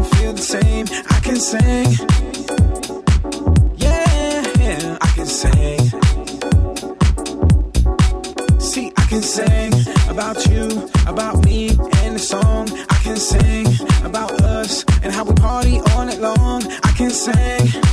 don't feel the same. I can sing. Yeah, I can sing. See, I can sing about you, about me, and the song. I can sing about us and how we party all night long. I can sing.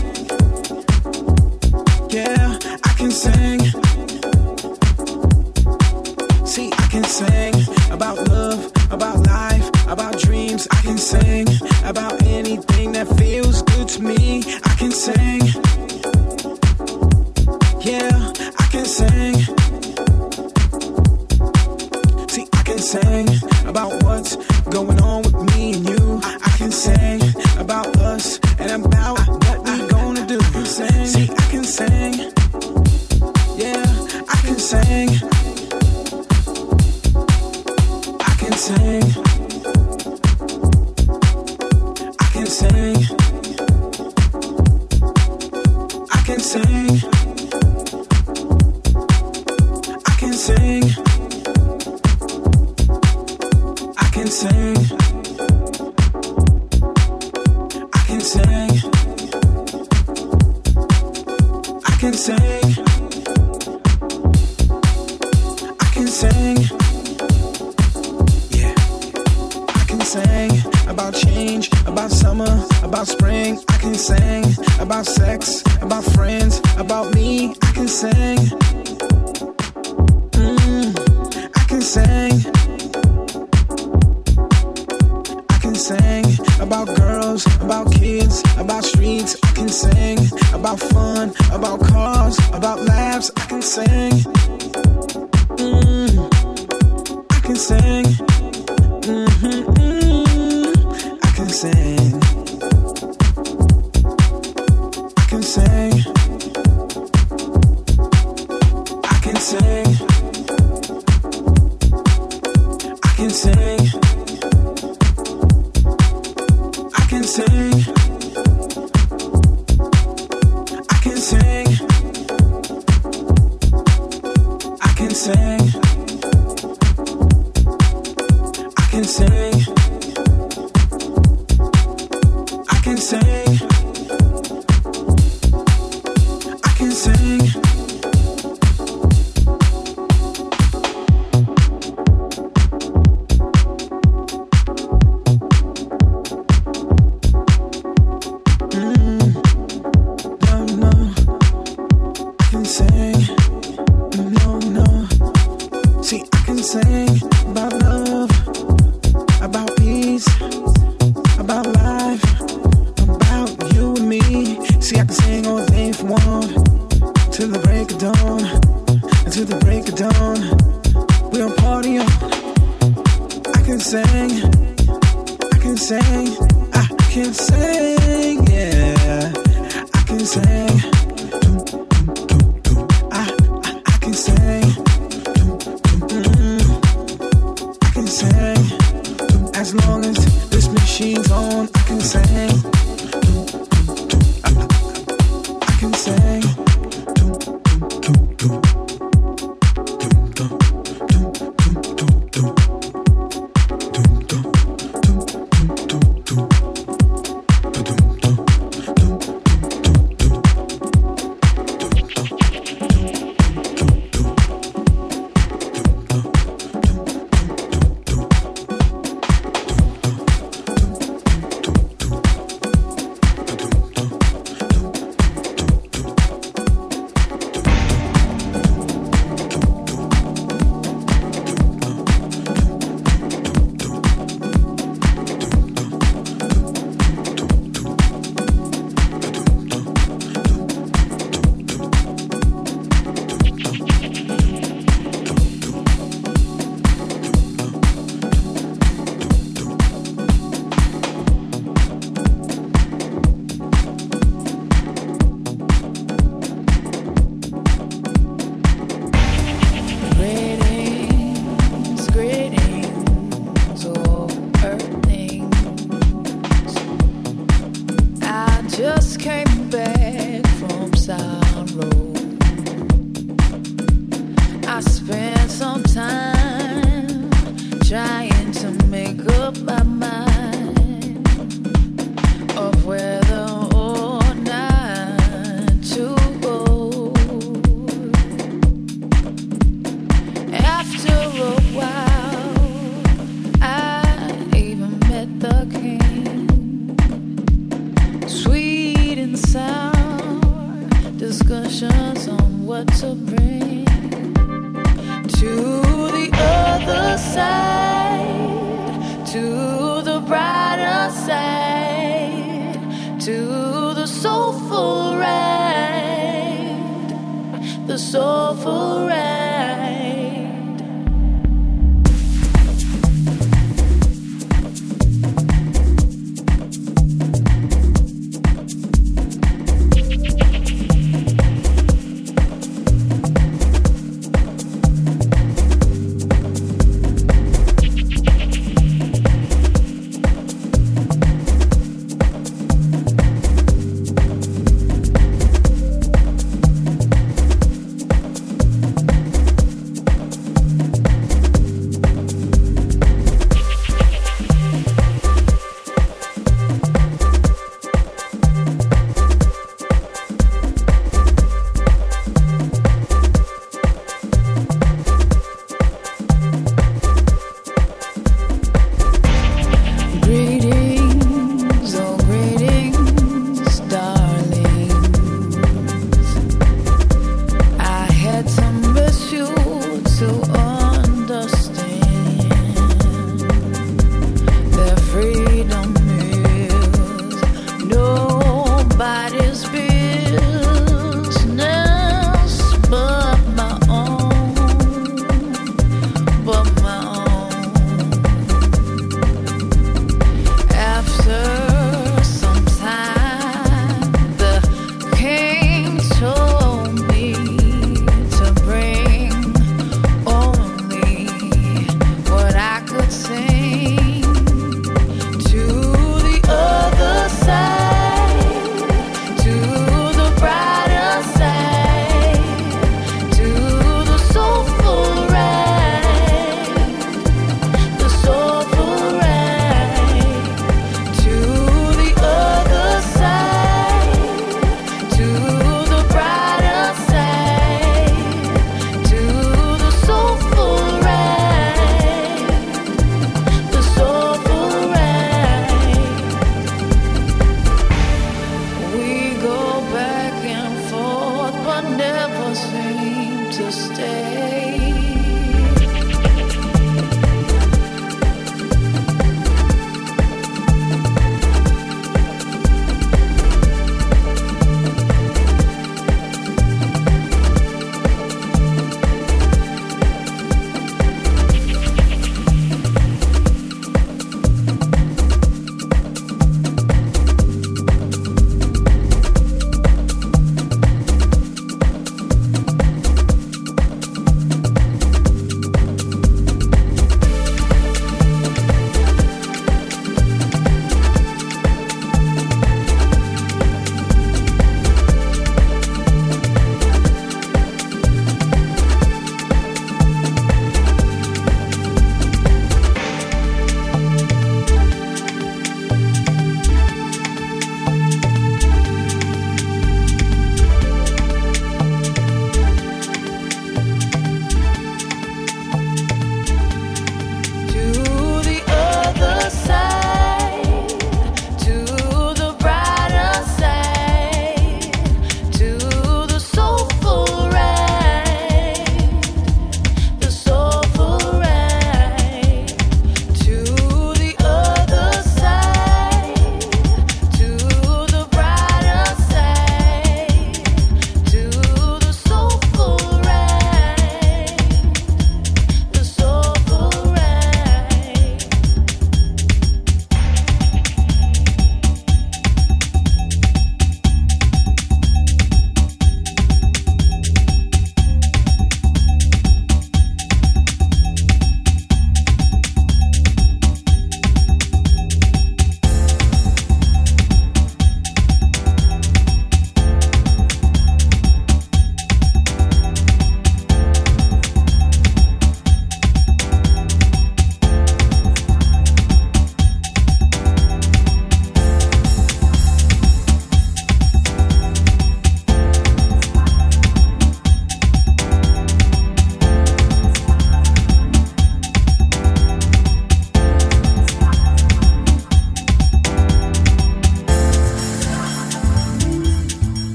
sing. I can sing. just came back.